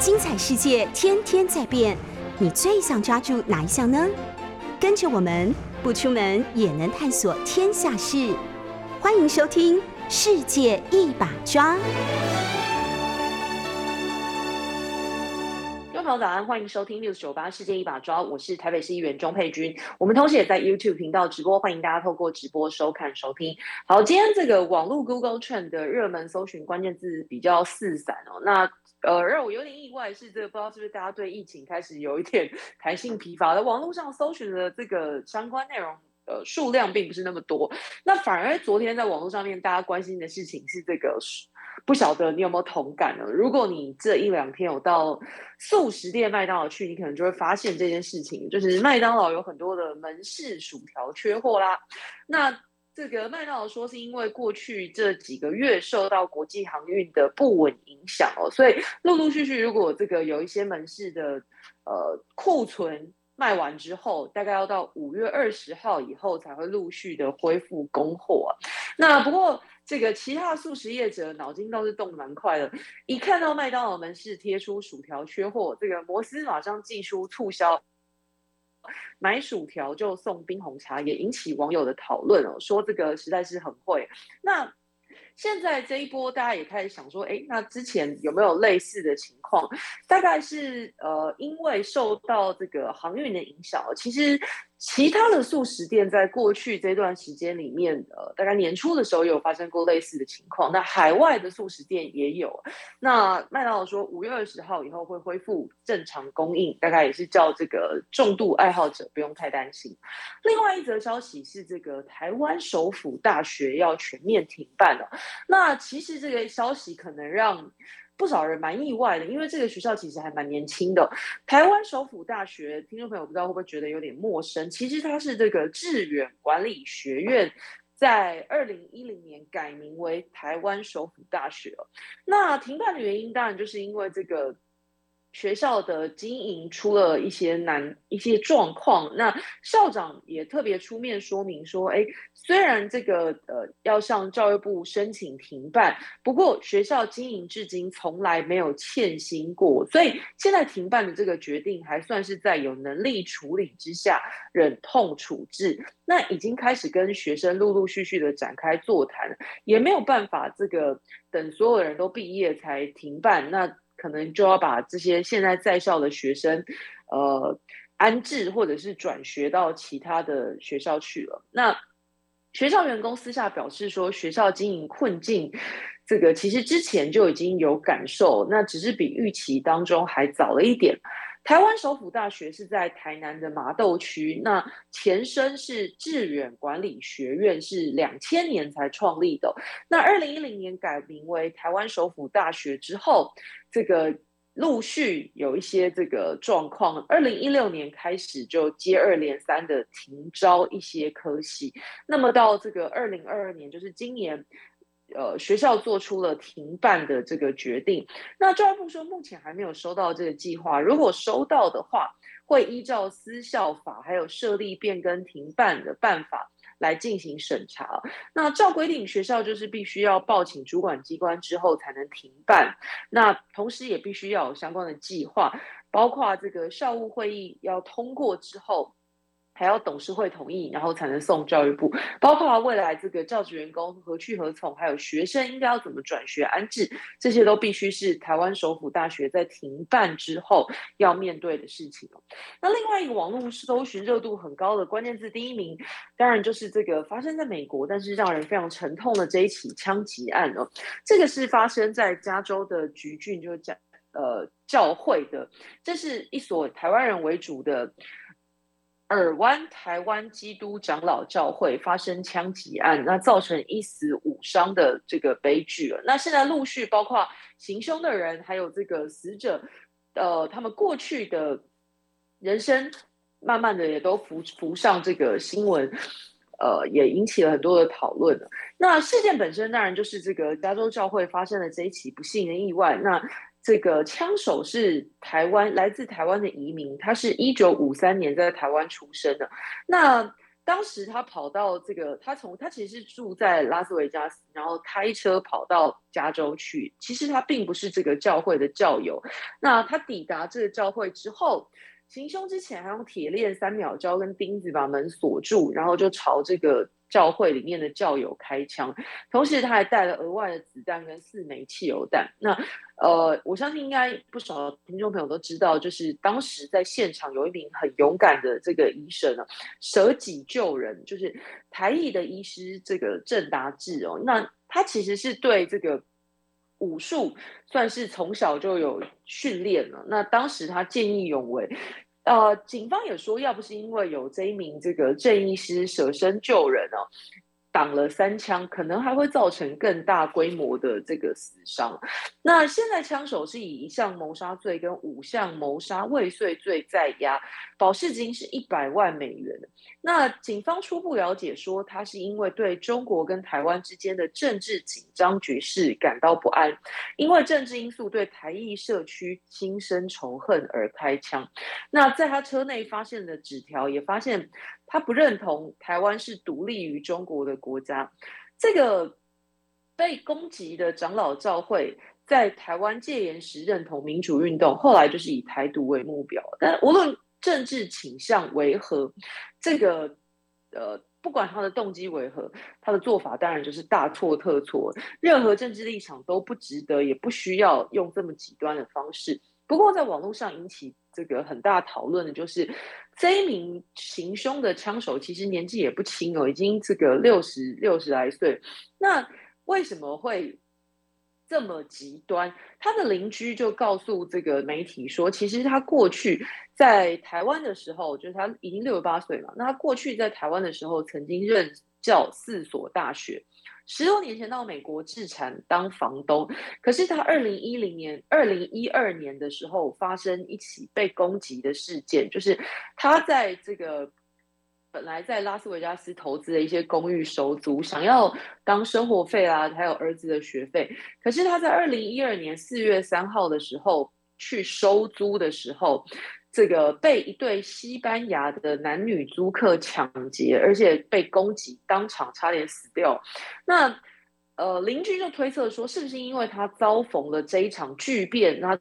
精彩世界天天在变，你最想抓住哪一项呢？跟着我们不出门也能探索天下事，欢迎收听《世界一把抓》。各位早安，欢迎收听 News 九八世界一把抓，我是台北市议员钟佩君。我们同时也在 YouTube 频道直播，欢迎大家透过直播收看收听。好，今天这个网络 Google Trend 的热门搜寻关键字比较四散哦。那呃，让我有点意外是这个，不知道是不是大家对疫情开始有一点 弹性疲乏的，网络上搜寻的这个相关内容呃数量并不是那么多。那反而昨天在网络上面大家关心的事情是这个。不晓得你有没有同感呢？如果你这一两天有到速食店麦当劳去，你可能就会发现这件事情，就是麦当劳有很多的门市薯条缺货啦。那这个麦当劳说是因为过去这几个月受到国际航运的不稳影响哦，所以陆陆续续如果这个有一些门市的呃库存卖完之后，大概要到五月二十号以后才会陆续的恢复供货。啊那不过。这个其他素食业者脑筋倒是动得蛮快的，一看到麦当劳门市贴出薯条缺货，这个摩斯马上祭出促销，买薯条就送冰红茶，也引起网友的讨论哦，说这个实在是很会。那现在这一波，大家也开始想说，哎，那之前有没有类似的情况？大概是呃，因为受到这个航运的影响，其实。其他的素食店在过去这段时间里面，呃，大概年初的时候有发生过类似的情况。那海外的素食店也有。那麦当劳说五月二十号以后会恢复正常供应，大概也是叫这个重度爱好者不用太担心。另外一则消息是，这个台湾首府大学要全面停办了。那其实这个消息可能让。不少人蛮意外的，因为这个学校其实还蛮年轻的。台湾首府大学，听众朋友不知道会不会觉得有点陌生？其实它是这个致远管理学院，在二零一零年改名为台湾首府大学。那停办的原因，当然就是因为这个。学校的经营出了一些难一些状况，那校长也特别出面说明说，哎，虽然这个呃要向教育部申请停办，不过学校经营至今从来没有欠薪过，所以现在停办的这个决定还算是在有能力处理之下忍痛处置。那已经开始跟学生陆陆续续的展开座谈，也没有办法这个等所有人都毕业才停办。那可能就要把这些现在在校的学生，呃，安置或者是转学到其他的学校去了。那学校员工私下表示说，学校经营困境，这个其实之前就已经有感受，那只是比预期当中还早了一点。台湾首府大学是在台南的麻豆区，那前身是致远管理学院，是两千年才创立的。那二零一零年改名为台湾首府大学之后，这个陆续有一些这个状况。二零一六年开始就接二连三的停招一些科系，那么到这个二零二二年，就是今年。呃，学校做出了停办的这个决定。那教育部说，目前还没有收到这个计划。如果收到的话，会依照私校法还有设立变更停办的办法来进行审查。那照规定，学校就是必须要报请主管机关之后才能停办。那同时也必须要有相关的计划，包括这个校务会议要通过之后。还要董事会同意，然后才能送教育部。包括未来这个教职员工何去何从，还有学生应该要怎么转学安置，这些都必须是台湾首府大学在停办之后要面对的事情。那另外一个网络搜寻热度很高的关键字第一名，当然就是这个发生在美国，但是让人非常沉痛的这一起枪击案哦。这个是发生在加州的橘郡，就是讲呃教会的，这是一所台湾人为主的。尔湾台湾基督长老教会发生枪击案，那造成一死五伤的这个悲剧了。那现在陆续包括行凶的人，还有这个死者，呃，他们过去的人生，慢慢的也都浮浮上这个新闻，呃，也引起了很多的讨论。那事件本身当然就是这个加州教会发生的这一起不幸的意外。那这个枪手是台湾来自台湾的移民，他是一九五三年在台湾出生的。那当时他跑到这个，他从他其实是住在拉斯维加斯，然后开车跑到加州去。其实他并不是这个教会的教友。那他抵达这个教会之后，行凶之前还用铁链、三秒胶跟钉子把门锁住，然后就朝这个。教会里面的教友开枪，同时他还带了额外的子弹跟四枚汽油弹。那呃，我相信应该不少听众朋友都知道，就是当时在现场有一名很勇敢的这个医生呢，舍己救人，就是台裔的医师这个郑达志哦。那他其实是对这个武术算是从小就有训练了。那当时他见义勇为。呃，警方也说，要不是因为有这一名这个郑医师舍身救人哦，挡了三枪，可能还会造成更大规模的这个死伤。那现在枪手是以一项谋杀罪跟五项谋杀未遂罪在押，保释金是一百万美元。那警方初步了解说，他是因为对中国跟台湾之间的政治紧张局势感到不安，因为政治因素对台裔社区心生仇恨而开枪。那在他车内发现的纸条也发现，他不认同台湾是独立于中国的国家。这个被攻击的长老教会在台湾戒严时认同民主运动，后来就是以台独为目标，但无论。政治倾向为何？这个呃，不管他的动机为何，他的做法当然就是大错特错。任何政治立场都不值得，也不需要用这么极端的方式。不过，在网络上引起这个很大讨论的就是，这名行凶的枪手其实年纪也不轻哦，已经这个六十六十来岁。那为什么会？这么极端，他的邻居就告诉这个媒体说，其实他过去在台湾的时候，就是他已经六十八岁了。那他过去在台湾的时候，曾经任教四所大学，十多年前到美国置产当房东。可是他二零一零年、二零一二年的时候，发生一起被攻击的事件，就是他在这个。本来在拉斯维加斯投资的一些公寓收租，想要当生活费啊，还有儿子的学费。可是他在二零一二年四月三号的时候去收租的时候，这个被一对西班牙的男女租客抢劫，而且被攻击，当场差点死掉。那呃，邻居就推测说，是不是因为他遭逢了这一场巨变，那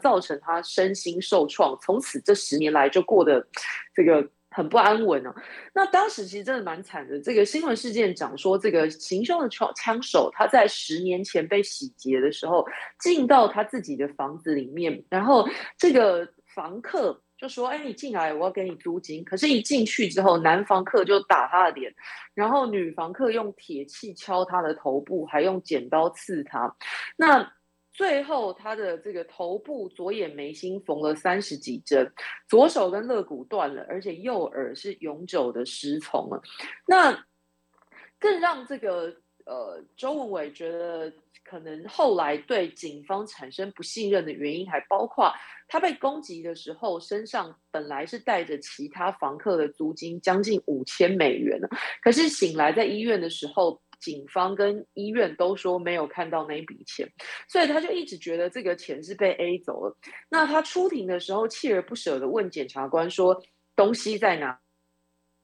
造成他身心受创，从此这十年来就过得这个。很不安稳呢。那当时其实真的蛮惨的。这个新闻事件讲说，这个行凶的枪枪手他在十年前被洗劫的时候，进到他自己的房子里面，然后这个房客就说：“哎，你进来，我要给你租金。”可是，一进去之后，男房客就打他的脸，然后女房客用铁器敲他的头部，还用剪刀刺他。那最后，他的这个头部左眼眉心缝了三十几针，左手跟肋骨断了，而且右耳是永久的失聪了。那更让这个呃周文伟觉得可能后来对警方产生不信任的原因，还包括他被攻击的时候，身上本来是带着其他房客的租金将近五千美元呢，可是醒来在医院的时候。警方跟医院都说没有看到那笔钱，所以他就一直觉得这个钱是被 A 走了。那他出庭的时候锲而不舍地问检察官说：“东西在哪？”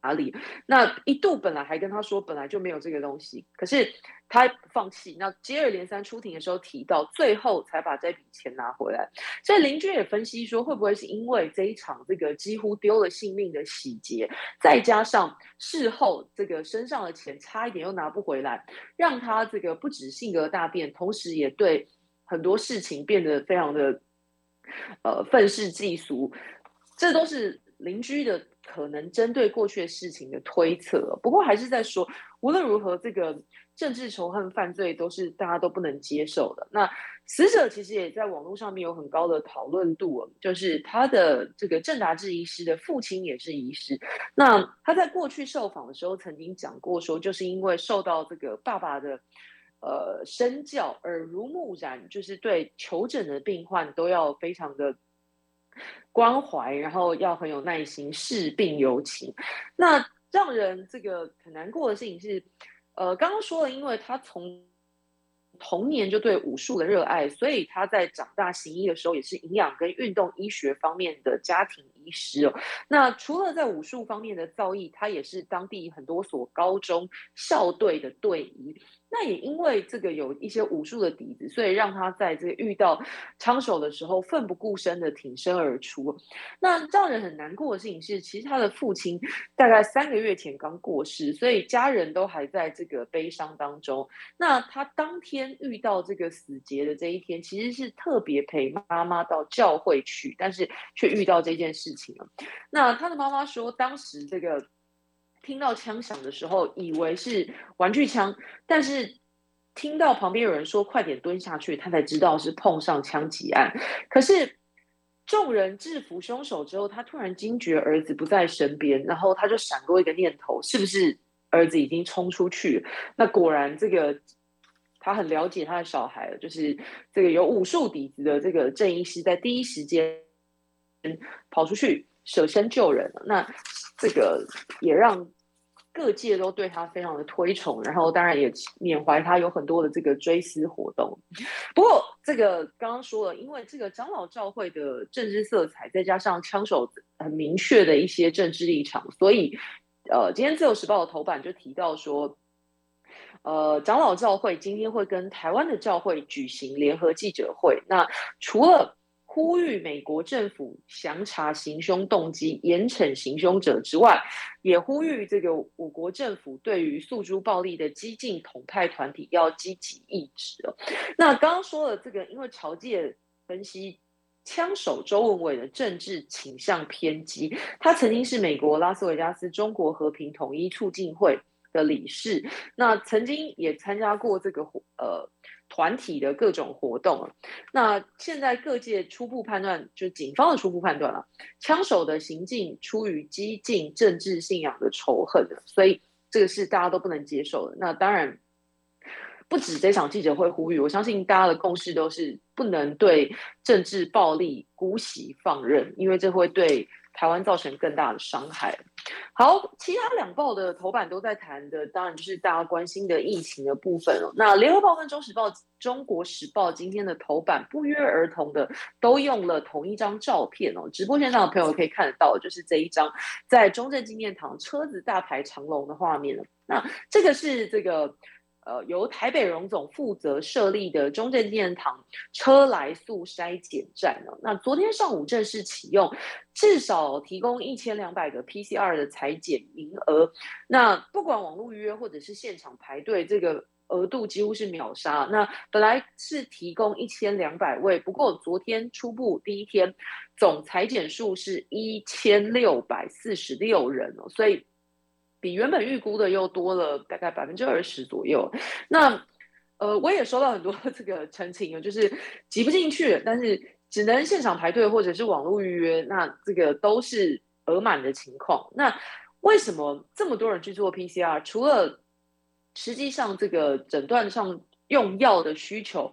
哪里？那一度本来还跟他说本来就没有这个东西，可是他放弃。那接二连三出庭的时候提到，最后才把这笔钱拿回来。所以邻居也分析说，会不会是因为这一场这个几乎丢了性命的洗劫，再加上事后这个身上的钱差一点又拿不回来，让他这个不止性格大变，同时也对很多事情变得非常的呃愤世嫉俗。这都是邻居的。可能针对过去的事情的推测，不过还是在说，无论如何，这个政治仇恨犯罪都是大家都不能接受的。那死者其实也在网络上面有很高的讨论度，就是他的这个郑达志医师的父亲也是医师，那他在过去受访的时候曾经讲过说，就是因为受到这个爸爸的呃身教，耳濡目染，就是对求诊的病患都要非常的。关怀，然后要很有耐心，视病有情。那让人这个很难过的事情是，呃，刚刚说了，因为他从童年就对武术的热爱，所以他在长大行医的时候，也是营养跟运动医学方面的家庭师哦。那除了在武术方面的造诣，他也是当地很多所高中校队的队医。那也因为这个有一些武术的底子，所以让他在这个遇到枪手的时候奋不顾身的挺身而出。那让人很难过的事情是，其实他的父亲大概三个月前刚过世，所以家人都还在这个悲伤当中。那他当天遇到这个死劫的这一天，其实是特别陪妈妈到教会去，但是却遇到这件事那他的妈妈说，当时这个。听到枪响的时候，以为是玩具枪，但是听到旁边有人说“快点蹲下去”，他才知道是碰上枪击案。可是众人制服凶手之后，他突然惊觉儿子不在身边，然后他就闪过一个念头：是不是儿子已经冲出去？那果然，这个他很了解他的小孩，就是这个有武术底子的这个郑医师，在第一时间跑出去舍身救人。那这个也让。各界都对他非常的推崇，然后当然也缅怀他有很多的这个追思活动。不过这个刚刚说了，因为这个长老教会的政治色彩，再加上枪手很明确的一些政治立场，所以呃，今天自由时报的头版就提到说，呃，长老教会今天会跟台湾的教会举行联合记者会。那除了呼吁美国政府详查行凶动机、严惩行凶者之外，也呼吁这个我国政府对于诉诸暴力的激进统派团体要积极抑制哦。那刚刚说了这个，因为朝界分析枪手周文伟的政治倾向偏激，他曾经是美国拉斯维加斯中国和平统一促进会的理事，那曾经也参加过这个呃。团体的各种活动，那现在各界初步判断，就警方的初步判断了，枪手的行径出于激进政治信仰的仇恨，所以这个是大家都不能接受的。那当然，不止这场记者会呼吁，我相信大家的共识都是不能对政治暴力姑息放任，因为这会对台湾造成更大的伤害。好，其他两报的头版都在谈的，当然就是大家关心的疫情的部分了。那联合报跟中时报、中国时报今天的头版不约而同的都用了同一张照片哦。直播线上的朋友可以看得到，就是这一张在中正纪念堂车子大排长龙的画面了。那这个是这个。呃，由台北荣总负责设立的中正纪念堂车来速筛检站呢，那昨天上午正式启用，至少提供一千两百个 PCR 的采检名额。那不管网络预约或者是现场排队，这个额度几乎是秒杀。那本来是提供一千两百位，不过昨天初步第一天总采检数是一千六百四十六人哦，所以。比原本预估的又多了大概百分之二十左右。那呃，我也收到很多 这个澄清，就是挤不进去，但是只能现场排队或者是网络预约，那这个都是额满的情况。那为什么这么多人去做 PCR？除了实际上这个诊断上用药的需求，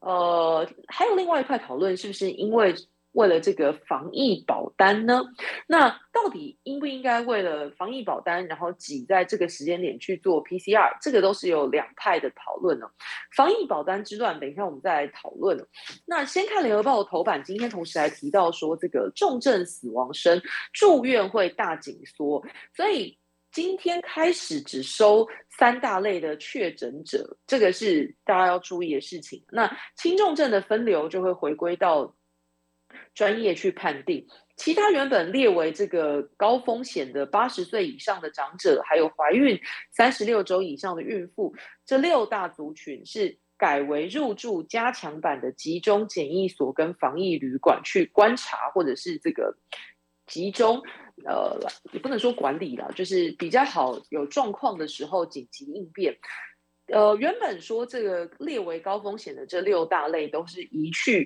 呃，还有另外一块讨论，是不是因为？为了这个防疫保单呢，那到底应不应该为了防疫保单，然后挤在这个时间点去做 PCR？这个都是有两派的讨论呢。防疫保单之乱，等一下我们再来讨论。那先看联合报的头版，今天同时还提到说，这个重症死亡生住院会大紧缩，所以今天开始只收三大类的确诊者，这个是大家要注意的事情。那轻重症的分流就会回归到。专业去判定，其他原本列为这个高风险的八十岁以上的长者，还有怀孕三十六周以上的孕妇，这六大族群是改为入住加强版的集中检疫所跟防疫旅馆去观察，或者是这个集中，呃，也不能说管理了，就是比较好有状况的时候紧急应变。呃，原本说这个列为高风险的这六大类都是移去。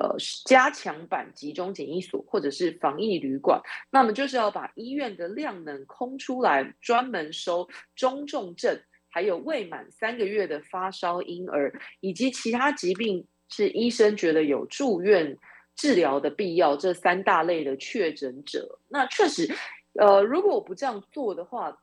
呃，加强版集中检疫所或者是防疫旅馆，那么就是要把医院的量能空出来，专门收中重症，还有未满三个月的发烧婴儿，以及其他疾病是医生觉得有住院治疗的必要，这三大类的确诊者。那确实，呃，如果我不这样做的话，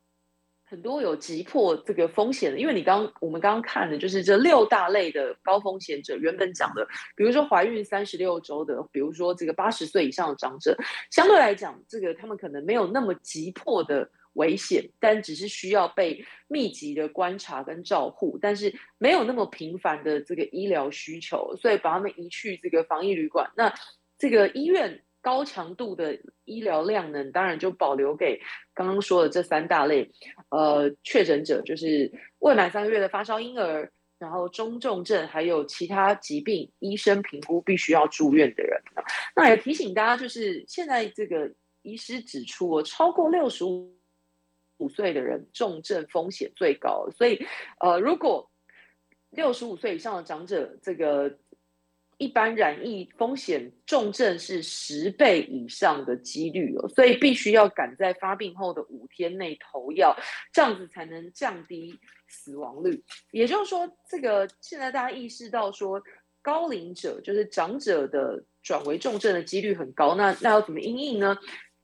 很多有急迫这个风险的，因为你刚我们刚刚看的就是这六大类的高风险者，原本讲的，比如说怀孕三十六周的，比如说这个八十岁以上的长者，相对来讲，这个他们可能没有那么急迫的危险，但只是需要被密集的观察跟照护，但是没有那么频繁的这个医疗需求，所以把他们移去这个防疫旅馆。那这个医院。高强度的医疗量呢，当然就保留给刚刚说的这三大类，呃，确诊者就是未满三个月的发烧婴儿，然后中重症，还有其他疾病医生评估必须要住院的人。那也提醒大家，就是现在这个医师指出，超过六十五五岁的人重症风险最高，所以呃，如果六十五岁以上的长者这个。一般染疫风险重症是十倍以上的几率哦，所以必须要赶在发病后的五天内投药，这样子才能降低死亡率。也就是说，这个现在大家意识到说，高龄者就是长者的转为重症的几率很高，那那要怎么应应呢？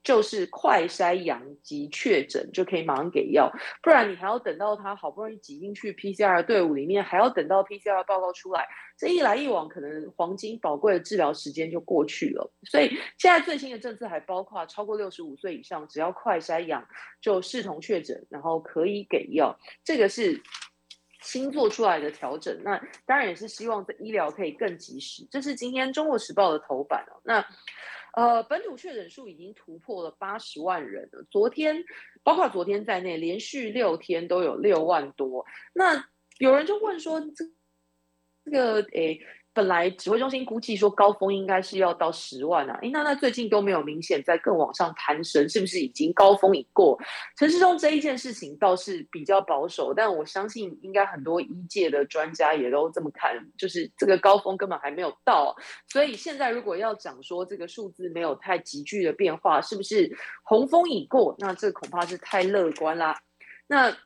就是快筛阳及确诊就可以马上给药，不然你还要等到他好不容易挤进去 PCR 队伍里面，还要等到 PCR 报告出来，这一来一往，可能黄金宝贵的治疗时间就过去了。所以现在最新的政策还包括超过六十五岁以上，只要快筛阳就视同确诊，然后可以给药。这个是新做出来的调整，那当然也是希望这医疗可以更及时。这是今天《中国时报》的头版哦。那。呃，本土确诊数已经突破了八十万人了。昨天，包括昨天在内，连续六天都有六万多。那有人就问说，这这个诶。本来指挥中心估计说高峰应该是要到十万啊，诶，那那最近都没有明显在更往上攀升，是不是已经高峰已过？陈时中这一件事情倒是比较保守，但我相信应该很多医界的专家也都这么看，就是这个高峰根本还没有到，所以现在如果要讲说这个数字没有太急剧的变化，是不是洪峰已过？那这恐怕是太乐观啦。那。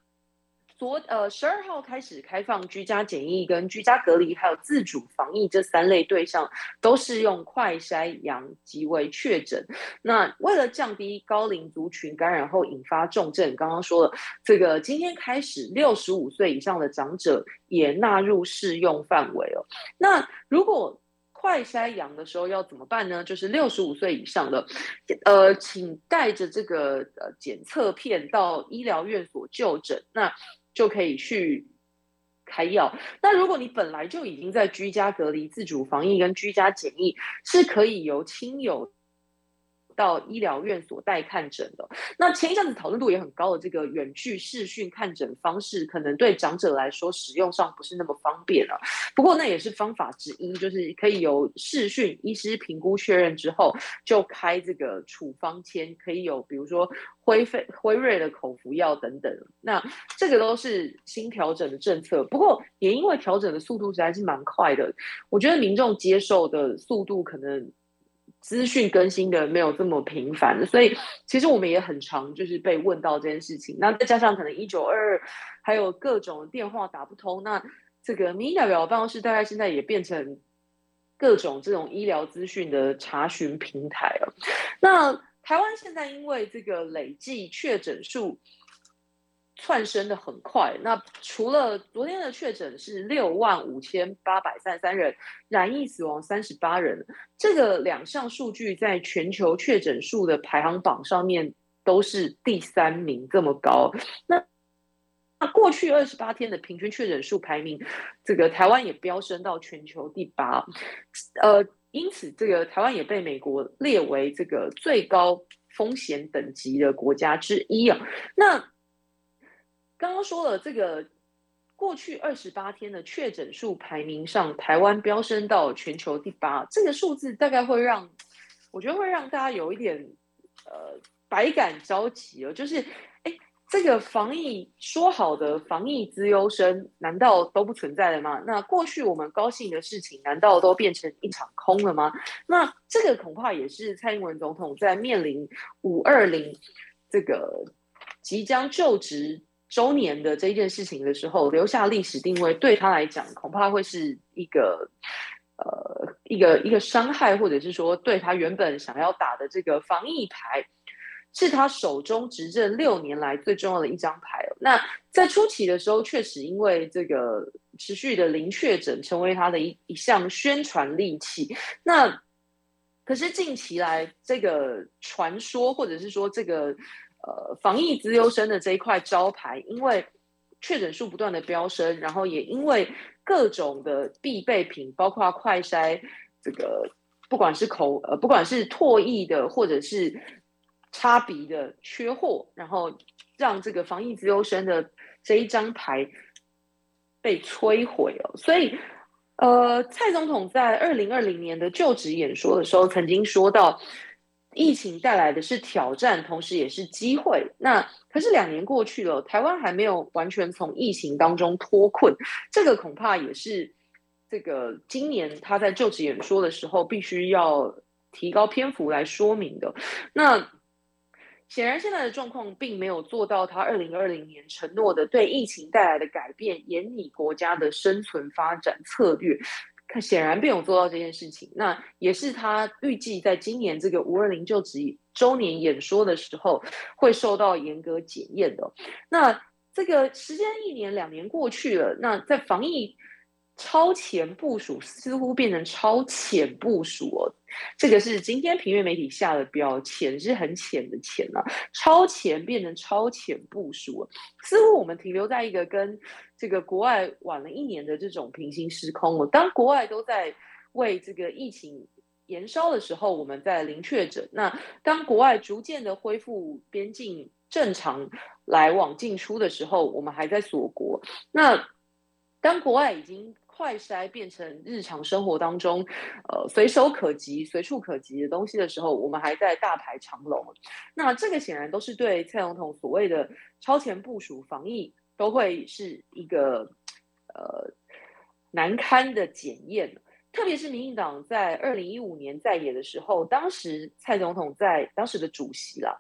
昨呃十二号开始开放居家检疫、跟居家隔离，还有自主防疫这三类对象，都是用快筛阳即为确诊。那为了降低高龄族群感染后引发重症，刚刚说了，这个今天开始六十五岁以上的长者也纳入适用范围哦。那如果快筛阳的时候要怎么办呢？就是六十五岁以上的，呃，请带着这个呃检测片到医疗院所就诊。那就可以去开药。那如果你本来就已经在居家隔离、自主防疫跟居家检疫，是可以由亲友。到医疗院所待看诊的，那前一阵子讨论度也很高的这个远距视讯看诊方式，可能对长者来说使用上不是那么方便了。不过那也是方法之一，就是可以由视讯医师评估确认之后，就开这个处方签，可以有比如说辉瑞辉瑞的口服药等等。那这个都是新调整的政策，不过也因为调整的速度实在是蛮快的，我觉得民众接受的速度可能。资讯更新的没有这么频繁，所以其实我们也很常就是被问到这件事情。那再加上可能一九二二还有各种电话打不通，那这个民意代表办公室大概现在也变成各种这种医疗资讯的查询平台了。那台湾现在因为这个累计确诊数。窜升的很快，那除了昨天的确诊是六万五千八百三十三人，染疫死亡三十八人，这个两项数据在全球确诊数的排行榜上面都是第三名，这么高。那那过去二十八天的平均确诊数排名，这个台湾也飙升到全球第八，呃，因此这个台湾也被美国列为这个最高风险等级的国家之一啊。那刚刚说了，这个过去二十八天的确诊数排名上，台湾飙升到全球第八，这个数字大概会让我觉得会让大家有一点呃百感交集哦，就是哎，这个防疫说好的防疫资优生，难道都不存在了吗？那过去我们高兴的事情，难道都变成一场空了吗？那这个恐怕也是蔡英文总统在面临五二零这个即将就职。周年的这一件事情的时候，留下历史定位，对他来讲恐怕会是一个呃一个一个伤害，或者是说对他原本想要打的这个防疫牌是他手中执政六年来最重要的一张牌。那在初期的时候，确实因为这个持续的零确诊，成为他的一一项宣传利器。那可是近期来，这个传说或者是说这个呃防疫资优生的这一块招牌，因为确诊数不断的飙升，然后也因为各种的必备品，包括快筛，这个不管是口呃不管是唾液的或者是插鼻的缺货，然后让这个防疫资优生的这一张牌被摧毁了，所以。呃，蔡总统在二零二零年的就职演说的时候，曾经说到，疫情带来的是挑战，同时也是机会。那可是两年过去了，台湾还没有完全从疫情当中脱困，这个恐怕也是这个今年他在就职演说的时候必须要提高篇幅来说明的。那。显然，现在的状况并没有做到他二零二零年承诺的对疫情带来的改变，研拟国家的生存发展策略。他显然没有做到这件事情。那也是他预计在今年这个五二零就职周年演说的时候会受到严格检验的。那这个时间一年两年过去了，那在防疫。超前部署似乎变成超浅部署哦，这个是今天平面媒体下的标，浅是很浅的浅啊，超前变成超浅部署，似乎我们停留在一个跟这个国外晚了一年的这种平行时空了。当国外都在为这个疫情延烧的时候，我们在零确诊；那当国外逐渐的恢复边境正常来往进出的时候，我们还在锁国。那当国外已经快筛变成日常生活当中，呃，随手可及、随处可及的东西的时候，我们还在大排长龙。那这个显然都是对蔡总统所谓的超前部署防疫，都会是一个呃难堪的检验。特别是民进党在二零一五年在野的时候，当时蔡总统在当时的主席啦，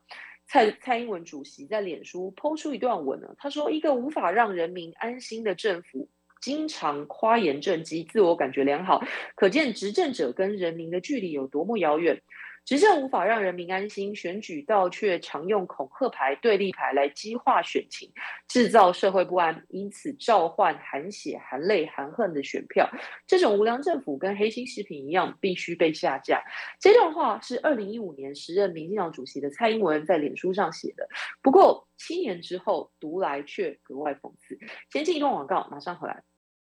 蔡蔡英文主席在脸书抛出一段文呢，他说：“一个无法让人民安心的政府。”经常夸言政绩，自我感觉良好，可见执政者跟人民的距离有多么遥远。执政无法让人民安心，选举倒却常用恐吓牌、对立牌来激化选情，制造社会不安，因此召唤含血、含泪、含恨的选票。这种无良政府跟黑心食品一样，必须被下架。这段话是二零一五年时任民进党主席的蔡英文在脸书上写的。不过七年之后读来却格外讽刺。先进一段广告，马上回来。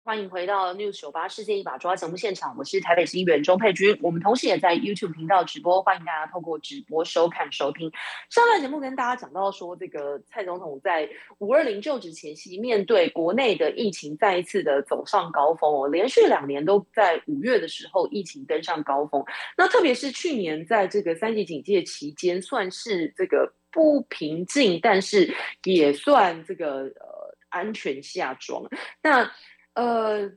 欢迎回到 News 九八世界一把抓节目现场，我是台北市议员钟佩君。我们同时也在 YouTube 频道直播，欢迎大家透过直播收看收听。上段节目跟大家讲到说，这个蔡总统在五二零就职前夕，面对国内的疫情再一次的走上高峰哦，连续两年都在五月的时候疫情登上高峰。那特别是去年在这个三级警戒期间，算是这个不平静，但是也算这个呃安全下装。那呃，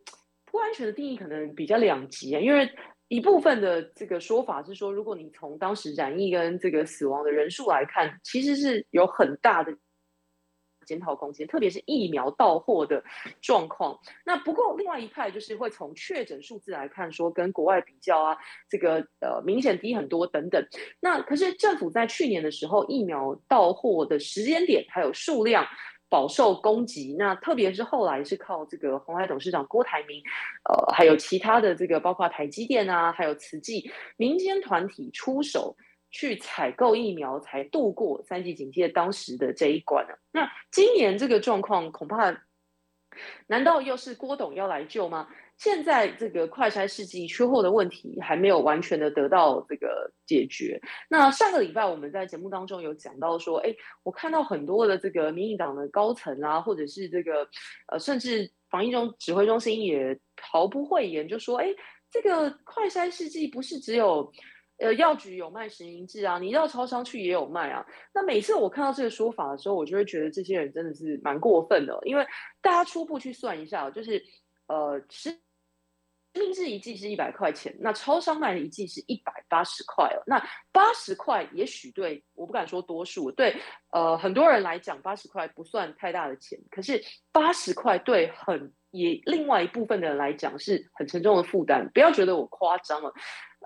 不安全的定义可能比较两极啊，因为一部分的这个说法是说，如果你从当时染疫跟这个死亡的人数来看，其实是有很大的检讨空间，特别是疫苗到货的状况。那不过另外一派就是会从确诊数字来看，说跟国外比较啊，这个呃明显低很多等等。那可是政府在去年的时候，疫苗到货的时间点还有数量。饱受攻击，那特别是后来是靠这个鸿海董事长郭台铭，呃，还有其他的这个包括台积电啊，还有慈济民间团体出手去采购疫苗，才度过三级警戒当时的这一关呢。那今年这个状况，恐怕难道又是郭董要来救吗？现在这个快筛试剂缺货的问题还没有完全的得到这个解决。那上个礼拜我们在节目当中有讲到说，哎，我看到很多的这个民进党的高层啊，或者是这个呃，甚至防疫中指挥中心也毫不讳言，就说，哎，这个快筛试剂不是只有呃药局有卖实名制啊，你到超商去也有卖啊。那每次我看到这个说法的时候，我就会觉得这些人真的是蛮过分的，因为大家初步去算一下，就是呃实。实名制一剂是一百块钱，那超商卖的一剂是一百八十块哦。那八十块也许对，我不敢说多数，对呃很多人来讲，八十块不算太大的钱。可是八十块对很也另外一部分的人来讲是很沉重的负担。不要觉得我夸张了，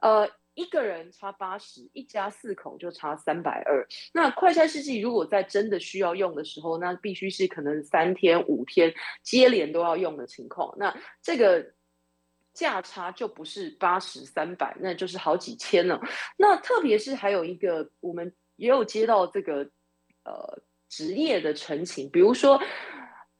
呃，一个人差八十，一家四口就差三百二。那快餐试剂如果在真的需要用的时候，那必须是可能三天五天接连都要用的情况，那这个价差就不是八十三百，那就是好几千了。那特别是还有一个，我们也有接到这个呃职业的陈情，比如说。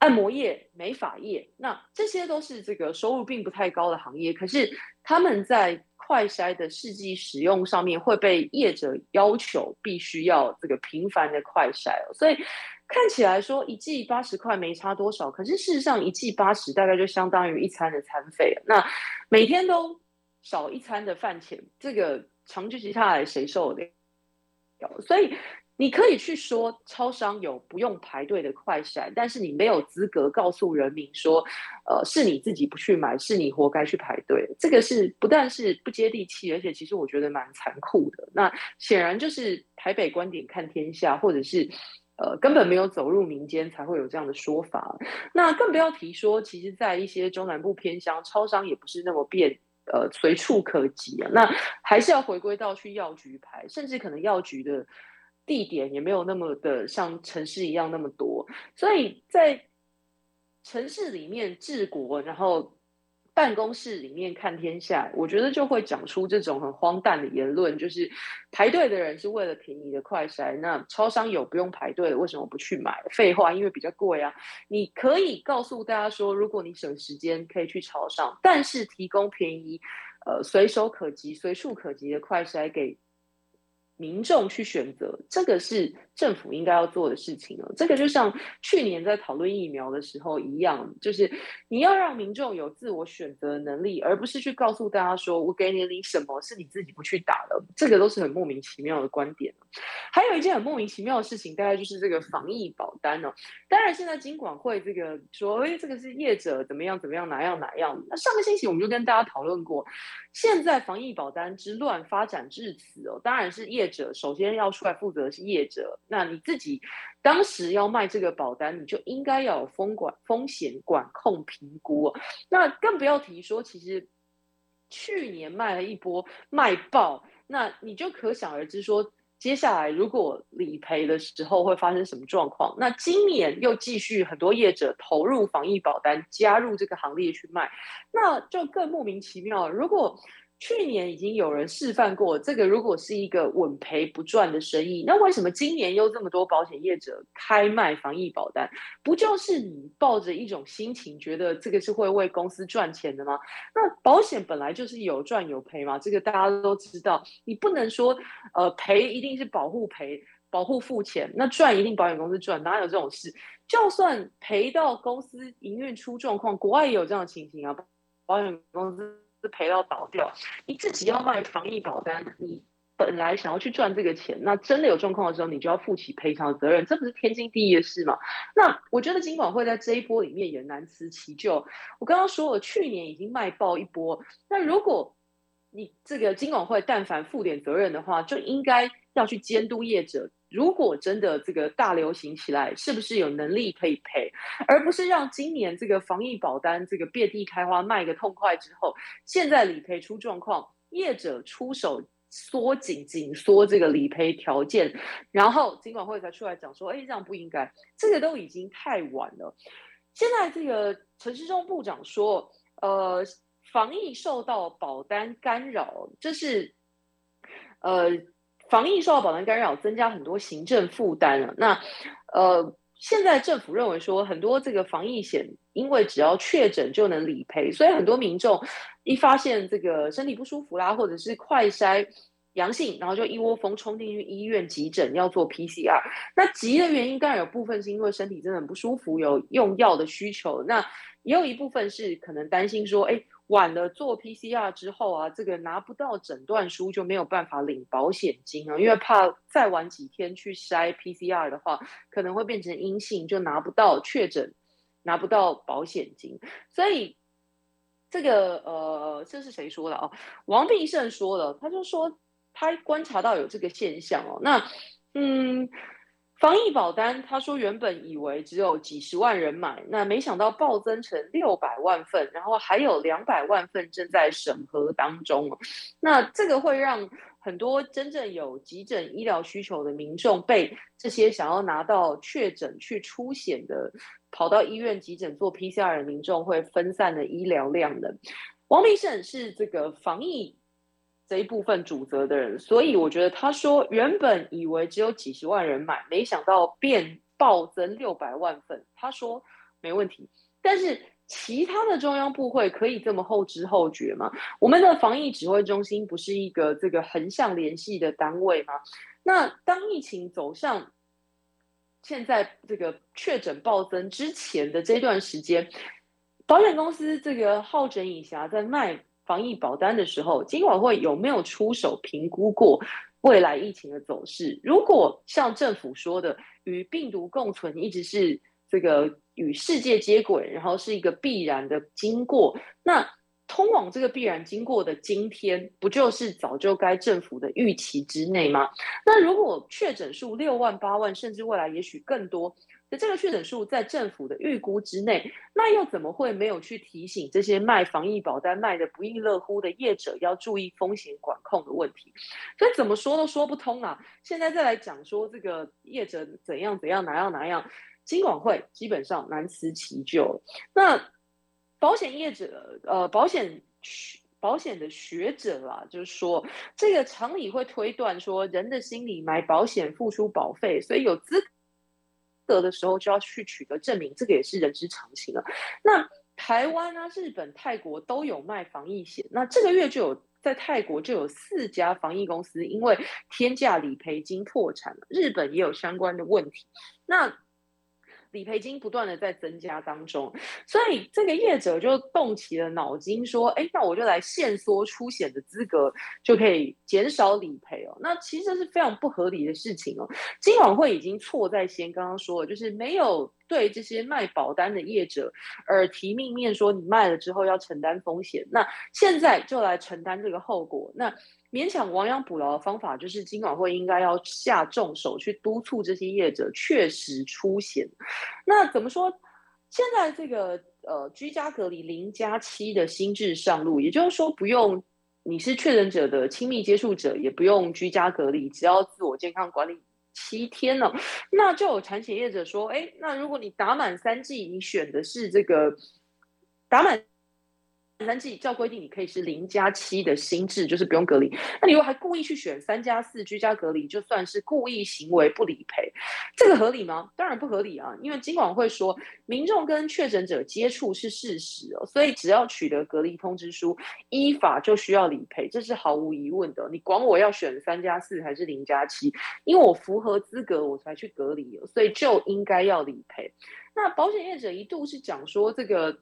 按摩业、美发业，那这些都是这个收入并不太高的行业，可是他们在快筛的试剂使用上面会被业者要求必须要这个频繁的快筛，所以看起来说一季八十块没差多少，可是事实上一季八十大概就相当于一餐的餐费，那每天都少一餐的饭钱，这个长期下来谁受得了？所以。你可以去说超商有不用排队的快闪，但是你没有资格告诉人民说，呃，是你自己不去买，是你活该去排队。这个是不但是不接地气，而且其实我觉得蛮残酷的。那显然就是台北观点看天下，或者是呃根本没有走入民间才会有这样的说法。那更不要提说，其实，在一些中南部偏乡，超商也不是那么便呃随处可及啊。那还是要回归到去药局排，甚至可能药局的。地点也没有那么的像城市一样那么多，所以在城市里面治国，然后办公室里面看天下，我觉得就会讲出这种很荒诞的言论，就是排队的人是为了便宜的快筛，那超商有不用排队的，为什么不去买？废话，因为比较贵啊。你可以告诉大家说，如果你省时间，可以去超商，但是提供便宜、呃随手可及、随处可及的快筛给。民众去选择，这个是政府应该要做的事情了。这个就像去年在讨论疫苗的时候一样，就是你要让民众有自我选择能力，而不是去告诉大家说我给你领什么，是你自己不去打的。这个都是很莫名其妙的观点。还有一件很莫名其妙的事情，大概就是这个防疫保单哦。当然，现在金管会这个说，哎，这个是业者怎么样怎么样哪样哪样。那上个星期我们就跟大家讨论过，现在防疫保单之乱发展至此哦，当然是业。者首先要出来负责的是业者，那你自己当时要卖这个保单，你就应该要有风管风险管控评估。那更不要提说，其实去年卖了一波卖爆，那你就可想而知说，接下来如果理赔的时候会发生什么状况。那今年又继续很多业者投入防疫保单，加入这个行列去卖，那就更莫名其妙了。如果去年已经有人示范过，这个如果是一个稳赔不赚的生意，那为什么今年又这么多保险业者开卖防疫保单？不就是你抱着一种心情，觉得这个是会为公司赚钱的吗？那保险本来就是有赚有赔嘛，这个大家都知道。你不能说，呃，赔一定是保护赔，保护付钱，那赚一定保险公司赚，哪有这种事？就算赔到公司营运出状况，国外也有这样的情形啊，保险公司。是赔到倒掉，你自己要卖防疫保单，你本来想要去赚这个钱，那真的有状况的时候，你就要负起赔偿责任，这不是天经地义的事吗？那我觉得金管会在这一波里面也难辞其咎。我刚刚说了，去年已经卖爆一波，那如果你这个金管会但凡负点责任的话，就应该要去监督业者。如果真的这个大流行起来，是不是有能力可以赔，而不是让今年这个防疫保单这个遍地开花卖个痛快之后，现在理赔出状况，业者出手缩紧紧缩这个理赔条件，然后金管会才出来讲说，哎，这样不应该，这个都已经太晚了。现在这个陈世忠部长说，呃，防疫受到保单干扰，这是呃。防疫受到保单干扰，增加很多行政负担了。那，呃，现在政府认为说，很多这个防疫险，因为只要确诊就能理赔，所以很多民众一发现这个身体不舒服啦，或者是快筛阳性，然后就一窝蜂冲进去医院急诊要做 PCR。那急的原因当然有部分是因为身体真的很不舒服，有用药的需求。那也有一部分是可能担心说，哎。晚了做 PCR 之后啊，这个拿不到诊断书就没有办法领保险金啊，因为怕再晚几天去筛 PCR 的话，可能会变成阴性，就拿不到确诊，拿不到保险金。所以这个呃，这是谁说的哦？王必胜说的，他就说他观察到有这个现象哦。那嗯，防疫保单，他说原本以为只有几十万人买，那没想到暴增成六百万份，然后还有两百万份正在审核当中。那这个会让很多真正有急诊医疗需求的民众，被这些想要拿到确诊去出险的，跑到医院急诊做 PCR 的民众，会分散的医疗量的。王明胜是这个防疫。这一部分主责的人，所以我觉得他说原本以为只有几十万人买，没想到变暴增六百万份。他说没问题，但是其他的中央部会可以这么后知后觉吗？我们的防疫指挥中心不是一个这个横向联系的单位吗？那当疫情走向现在这个确诊暴增之前的这段时间，保险公司这个好整以暇在卖。防疫保单的时候，金管会有没有出手评估过未来疫情的走势？如果像政府说的，与病毒共存一直是这个与世界接轨，然后是一个必然的经过，那通往这个必然经过的今天，不就是早就该政府的预期之内吗？那如果确诊数六万、八万，甚至未来也许更多？这个确诊数在政府的预估之内，那又怎么会没有去提醒这些卖防疫保单卖得不亦乐乎的业者要注意风险管控的问题？所以怎么说都说不通啊！现在再来讲说这个业者怎样怎样哪样哪样，金管会基本上难辞其咎。那保险业者呃，保险保险的学者啦，就是说这个常理会推断说，人的心理买保险付出保费，所以有资。得的时候就要去取得证明，这个也是人之常情啊。那台湾啊、日本、泰国都有卖防疫险，那这个月就有在泰国就有四家防疫公司因为天价理赔金破产了，日本也有相关的问题。那理赔金不断的在增加当中，所以这个业者就动起了脑筋，说：“哎，那我就来限缩出险的资格，就可以减少理赔哦。”那其实是非常不合理的事情哦。金管会已经错在先，刚刚说了，就是没有对这些卖保单的业者而提命面，说你卖了之后要承担风险。那现在就来承担这个后果。那勉强亡羊补牢的方法，就是金管会应该要下重手去督促这些业者确实出险。那怎么说？现在这个呃居家隔离零加七的新制上路，也就是说不用你是确诊者的亲密接触者，也不用居家隔离，只要自我健康管理七天了。那就有产险业者说，哎，那如果你打满三剂，你选的是这个打满。三剂照规定，你可以是零加七的心智，就是不用隔离。那你如果还故意去选三加四居家隔离，就算是故意行为不理赔，这个合理吗？当然不合理啊！因为金管会说，民众跟确诊者接触是事实哦，所以只要取得隔离通知书，依法就需要理赔，这是毫无疑问的。你管我要选三加四还是零加七，因为我符合资格我才去隔离，所以就应该要理赔。那保险业者一度是讲说，这个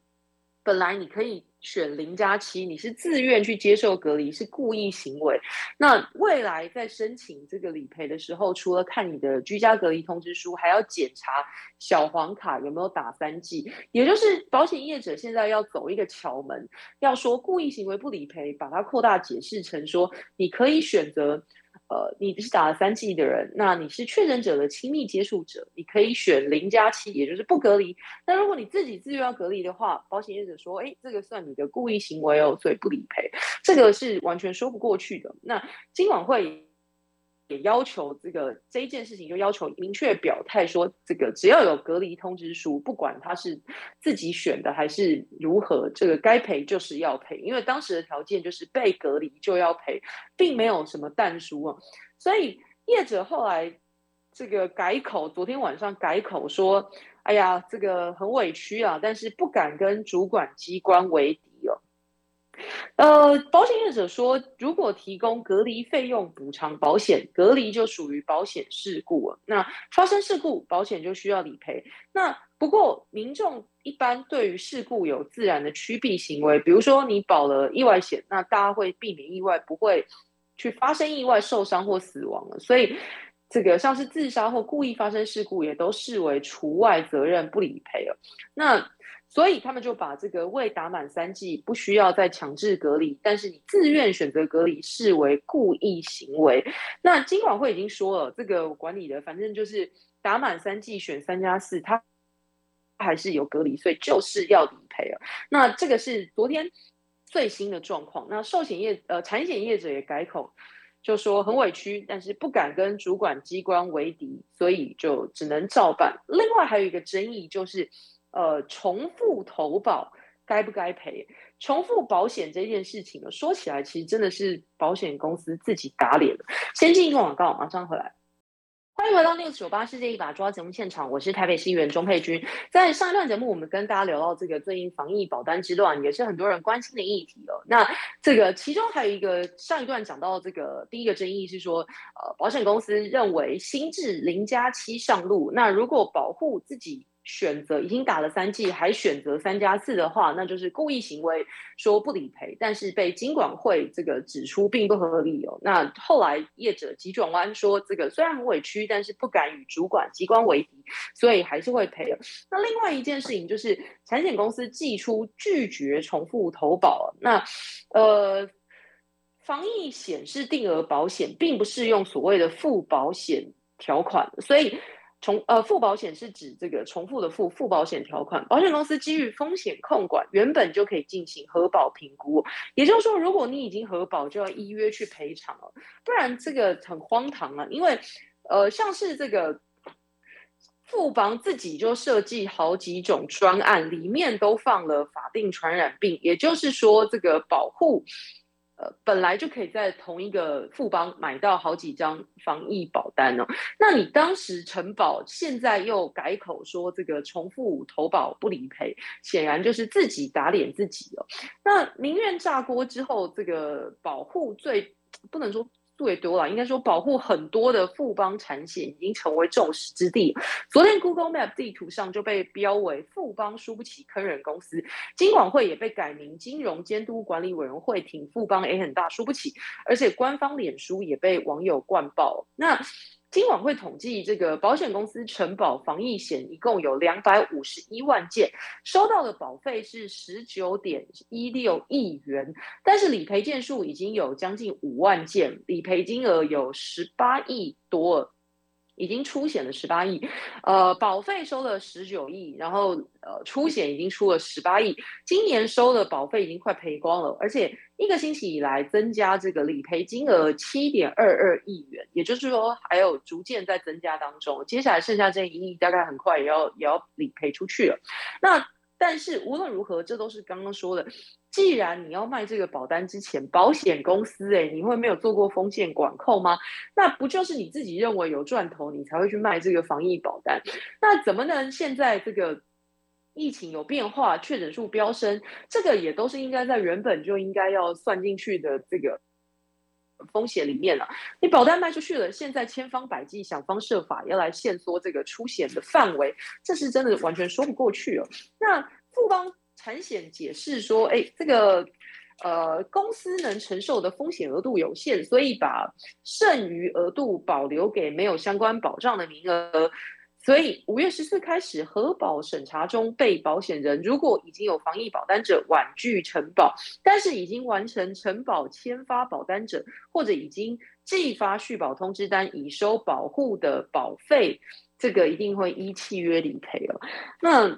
本来你可以。选零加七，你是自愿去接受隔离，是故意行为。那未来在申请这个理赔的时候，除了看你的居家隔离通知书，还要检查小黄卡有没有打三剂。也就是保险业者现在要走一个巧门，要说故意行为不理赔，把它扩大解释成说，你可以选择。呃，你是打了三剂的人，那你是确诊者的亲密接触者，你可以选零加七，也就是不隔离。那如果你自己自愿要隔离的话，保险业者说，哎，这个算你的故意行为哦，所以不理赔，这个是完全说不过去的。那今晚会。也要求这个这一件事情，就要求明确表态说，这个只要有隔离通知书，不管他是自己选的还是如何，这个该赔就是要赔，因为当时的条件就是被隔离就要赔，并没有什么但书啊。所以业者后来这个改口，昨天晚上改口说，哎呀，这个很委屈啊，但是不敢跟主管机关为敌。呃，保险业者说，如果提供隔离费用补偿保险，隔离就属于保险事故了。那发生事故，保险就需要理赔。那不过，民众一般对于事故有自然的趋避行为，比如说你保了意外险，那大家会避免意外，不会去发生意外受伤或死亡了。所以，这个像是自杀或故意发生事故，也都视为除外责任，不理赔了。那所以他们就把这个未打满三剂不需要再强制隔离，但是你自愿选择隔离视为故意行为。那金管会已经说了，这个管理的反正就是打满三剂选三加四，他还是有隔离，所以就是要理赔了。那这个是昨天最新的状况。那寿险业呃产险业者也改口，就说很委屈，但是不敢跟主管机关为敌，所以就只能照办。另外还有一个争议就是，呃，重复投保该不该赔？重复保险这件事情呢，说起来其实真的是保险公司自己打脸的。先进一个广告，马上回来。欢迎回到 News 九八世界一把抓节目现场，我是台北市议员钟佩君。在上一段节目，我们跟大家聊到这个最近防疫保单之乱，也是很多人关心的议题哦。那这个其中还有一个上一段讲到这个第一个争议是说，呃，保险公司认为新制零加七上路，那如果保护自己。选择已经打了三剂，还选择三加四的话，那就是故意行为，说不理赔，但是被金管会这个指出并不合理哦。那后来业者急转弯说，这个虽然很委屈，但是不敢与主管机关为敌，所以还是会赔了。那另外一件事情就是，产险公司寄出拒绝重复投保。那呃，防疫险是定额保险，并不适用所谓的附保险条款，所以。重呃，附保险是指这个重复的附附保险条款，保险公司基于风险控管，原本就可以进行核保评估。也就是说，如果你已经核保，就要依约去赔偿了，不然这个很荒唐啊。因为呃，像是这个富邦自己就设计好几种专案，里面都放了法定传染病，也就是说，这个保护。呃，本来就可以在同一个富邦买到好几张防疫保单哦。那你当时承保，现在又改口说这个重复投保不理赔，显然就是自己打脸自己哦。那宁愿炸锅之后，这个保护最不能说。最多了，应该说保护很多的富邦产险已经成为众矢之的。昨天 Google Map 地图上就被标为富邦输不起坑人公司，金管会也被改名金融监督管理委员会，挺富邦也很大输不起，而且官方脸书也被网友灌爆。那。今晚会统计，这个保险公司承保防疫险一共有两百五十一万件，收到的保费是十九点一六亿元，但是理赔件数已经有将近五万件，理赔金额有十八亿多。已经出险了十八亿，呃，保费收了十九亿，然后呃，出险已经出了十八亿，今年收的保费已经快赔光了，而且一个星期以来增加这个理赔金额七点二二亿元，也就是说还有逐渐在增加当中，接下来剩下这一亿大概很快也要也要理赔出去了，那。但是无论如何，这都是刚刚说的。既然你要卖这个保单之前，保险公司诶，你会没有做过风险管控吗？那不就是你自己认为有赚头，你才会去卖这个防疫保单？那怎么能现在这个疫情有变化，确诊数飙升，这个也都是应该在原本就应该要算进去的这个。风险里面了，你保单卖出去了，现在千方百计想方设法要来限缩这个出险的范围，这是真的完全说不过去哦。那富邦产险解释说，哎，这个呃公司能承受的风险额度有限，所以把剩余额度保留给没有相关保障的名额。所以五月十四开始核保审查中，被保险人如果已经有防疫保单者婉拒承保，但是已经完成承保签发保单者，或者已经寄发续保通知单已收保护的保费，这个一定会依契约理赔了。那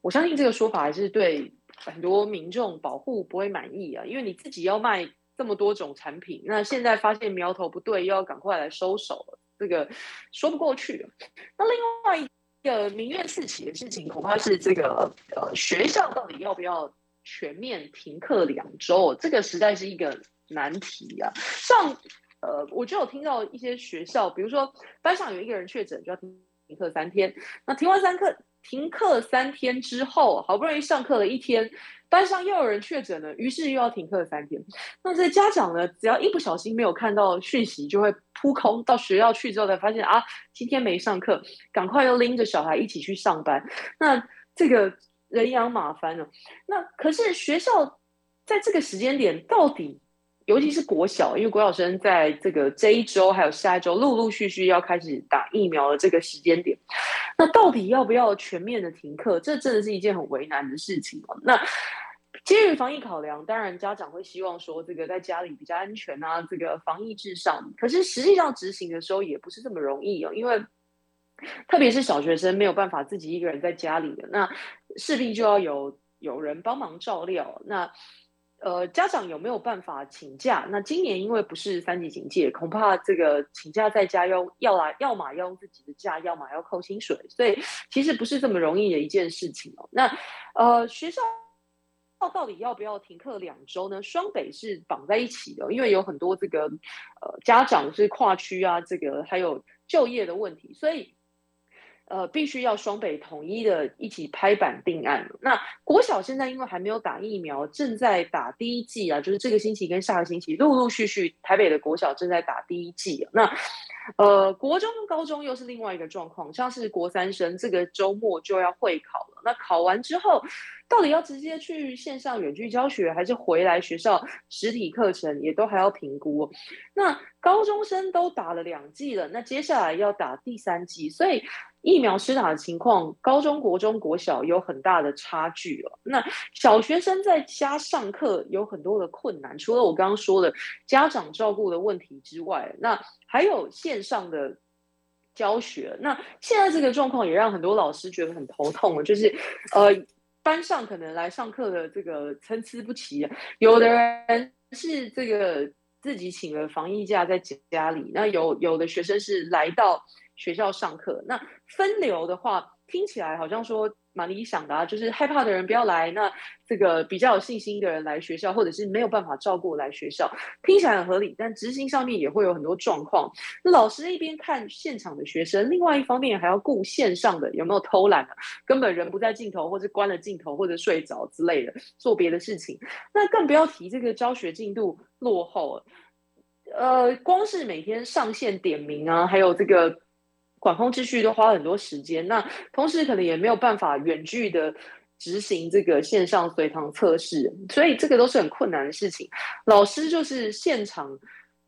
我相信这个说法还是对很多民众保护不会满意啊，因为你自己要卖这么多种产品，那现在发现苗头不对，又要赶快来收手了。这个说不过去。那另外一个民怨四起的事情，恐怕是这个呃学校到底要不要全面停课两周？这个实在是一个难题啊。像呃，我就有听到一些学校，比如说班上有一个人确诊，就要停课三天。那停完三课，停课三天之后，好不容易上课了一天。班上又有人确诊了，于是又要停课三天。那这家长呢，只要一不小心没有看到讯息，就会扑空到学校去之后才发现啊，今天没上课，赶快又拎着小孩一起去上班。那这个人仰马翻了。那可是学校在这个时间点到底？尤其是国小，因为国小生在这个这一周还有下一周陆陆续续要开始打疫苗的这个时间点，那到底要不要全面的停课？这真的是一件很为难的事情。那基于防疫考量，当然家长会希望说这个在家里比较安全啊，这个防疫至上。可是实际上执行的时候也不是这么容易哦，因为特别是小学生没有办法自己一个人在家里的，那势必就要有有人帮忙照料。那呃，家长有没有办法请假？那今年因为不是三级警戒，恐怕这个请假在家要要来，要么要用自己的假，要么要扣薪水，所以其实不是这么容易的一件事情哦。那呃，学校到底要不要停课两周呢？双北是绑在一起的，因为有很多这个呃家长是跨区啊，这个还有就业的问题，所以。呃，必须要双北统一的一起拍板定案。那国小现在因为还没有打疫苗，正在打第一剂啊，就是这个星期跟下个星期陆陆续续，台北的国小正在打第一剂。那呃，国中高中又是另外一个状况，像是国三生这个周末就要会考了，那考完之后。到底要直接去线上远距教学，还是回来学校实体课程，也都还要评估。那高中生都打了两剂了，那接下来要打第三剂，所以疫苗施打的情况，高中国中国小有很大的差距哦。那小学生在家上课有很多的困难，除了我刚刚说的家长照顾的问题之外，那还有线上的教学。那现在这个状况也让很多老师觉得很头痛，就是呃。班上可能来上课的这个参差不齐，有的人是这个自己请了防疫假在家里，那有有的学生是来到学校上课，那分流的话，听起来好像说。蛮理想的啊，就是害怕的人不要来，那这个比较有信心的人来学校，或者是没有办法照顾来学校，听起来很合理，但执行上面也会有很多状况。那老师一边看现场的学生，另外一方面还要顾线上的有没有偷懒啊，根本人不在镜头，或者关了镜头，或者睡着之类的，做别的事情。那更不要提这个教学进度落后了，呃，光是每天上线点名啊，还有这个。管控秩序都花了很多时间，那同时可能也没有办法远距的执行这个线上随堂测试，所以这个都是很困难的事情。老师就是现场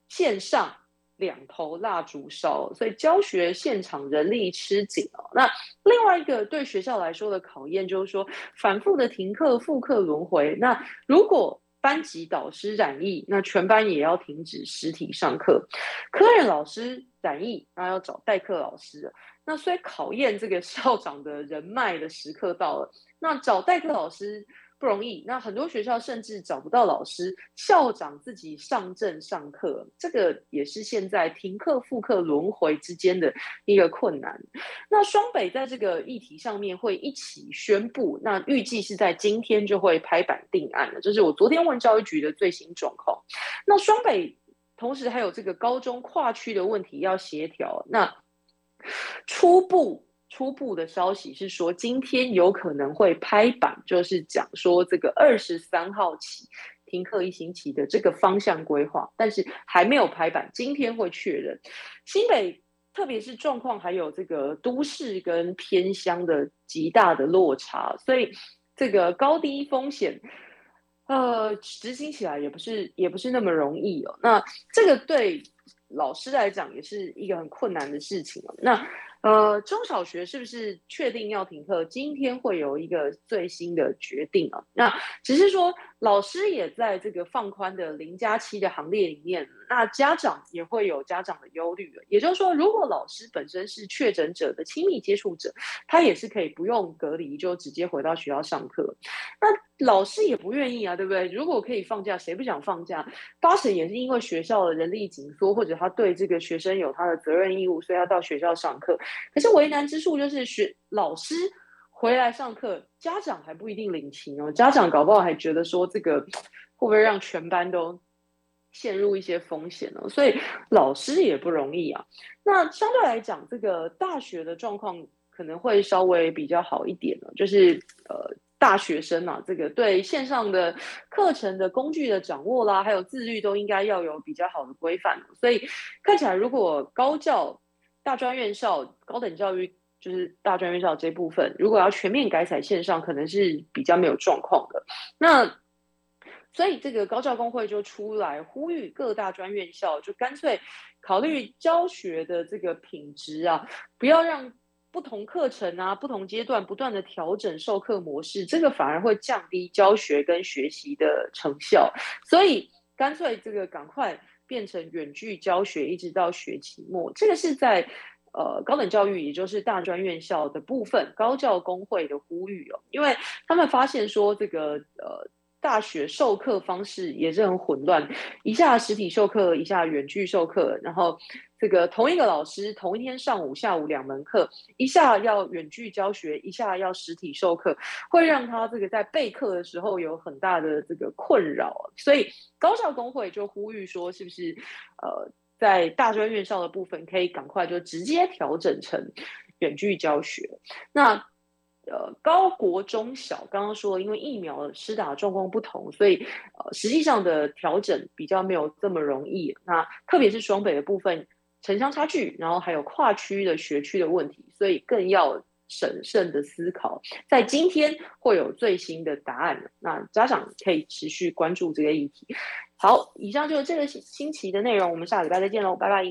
线上两头蜡烛烧，所以教学现场人力吃紧哦。那另外一个对学校来说的考验就是说，反复的停课、复课轮回。那如果班级导师染疫，那全班也要停止实体上课。科任老师染疫，那要找代课老师。那所以考验这个校长的人脉的时刻到了。那找代课老师。不容易，那很多学校甚至找不到老师，校长自己上阵上课，这个也是现在停课复课轮回之间的一个困难。那双北在这个议题上面会一起宣布，那预计是在今天就会拍板定案了。这是我昨天问教育局的最新状况。那双北同时还有这个高中跨区的问题要协调，那初步。初步的消息是说，今天有可能会拍板，就是讲说这个二十三号起停课一星期的这个方向规划，但是还没有拍板，今天会确认。新北特别是状况还有这个都市跟偏乡的极大的落差，所以这个高低风险，呃，执行起来也不是也不是那么容易哦。那这个对老师来讲也是一个很困难的事情哦。那呃，中小学是不是确定要停课？今天会有一个最新的决定啊。那只是说，老师也在这个放宽的零加七的行列里面。那家长也会有家长的忧虑了。也就是说，如果老师本身是确诊者的亲密接触者，他也是可以不用隔离就直接回到学校上课。那老师也不愿意啊，对不对？如果可以放假，谁不想放假？八成也是因为学校的人力紧缩，或者他对这个学生有他的责任义务，所以要到学校上课。可是为难之处就是学老师回来上课，家长还不一定领情哦。家长搞不好还觉得说，这个会不会让全班都陷入一些风险呢？所以老师也不容易啊。那相对来讲，这个大学的状况可能会稍微比较好一点呢。就是呃，大学生啊，这个对线上的课程的工具的掌握啦，还有自律都应该要有比较好的规范。所以看起来，如果高教。大专院校、高等教育就是大专院校这部分，如果要全面改采线上，可能是比较没有状况的。那所以这个高教工会就出来呼吁各大专院校，就干脆考虑教学的这个品质啊，不要让不同课程啊、不同阶段不断的调整授课模式，这个反而会降低教学跟学习的成效。所以干脆这个赶快。变成远距教学，一直到学期末，这个是在呃高等教育，也就是大专院校的部分，高教工会的呼吁哦，因为他们发现说这个呃大学授课方式也是很混乱，一下实体授课，一下远距授课，然后。这个同一个老师，同一天上午、下午两门课，一下要远距教学，一下要实体授课，会让他这个在备课的时候有很大的这个困扰。所以高校工会就呼吁说，是不是呃，在大专院校的部分可以赶快就直接调整成远距教学？那呃，高国中小刚刚说，因为疫苗施打状况不同，所以呃，实际上的调整比较没有这么容易。那特别是双北的部分。城乡差距，然后还有跨区的学区的问题，所以更要审慎的思考。在今天会有最新的答案，那家长可以持续关注这个议题。好，以上就是这个星期的内容，我们下礼拜再见喽，拜拜。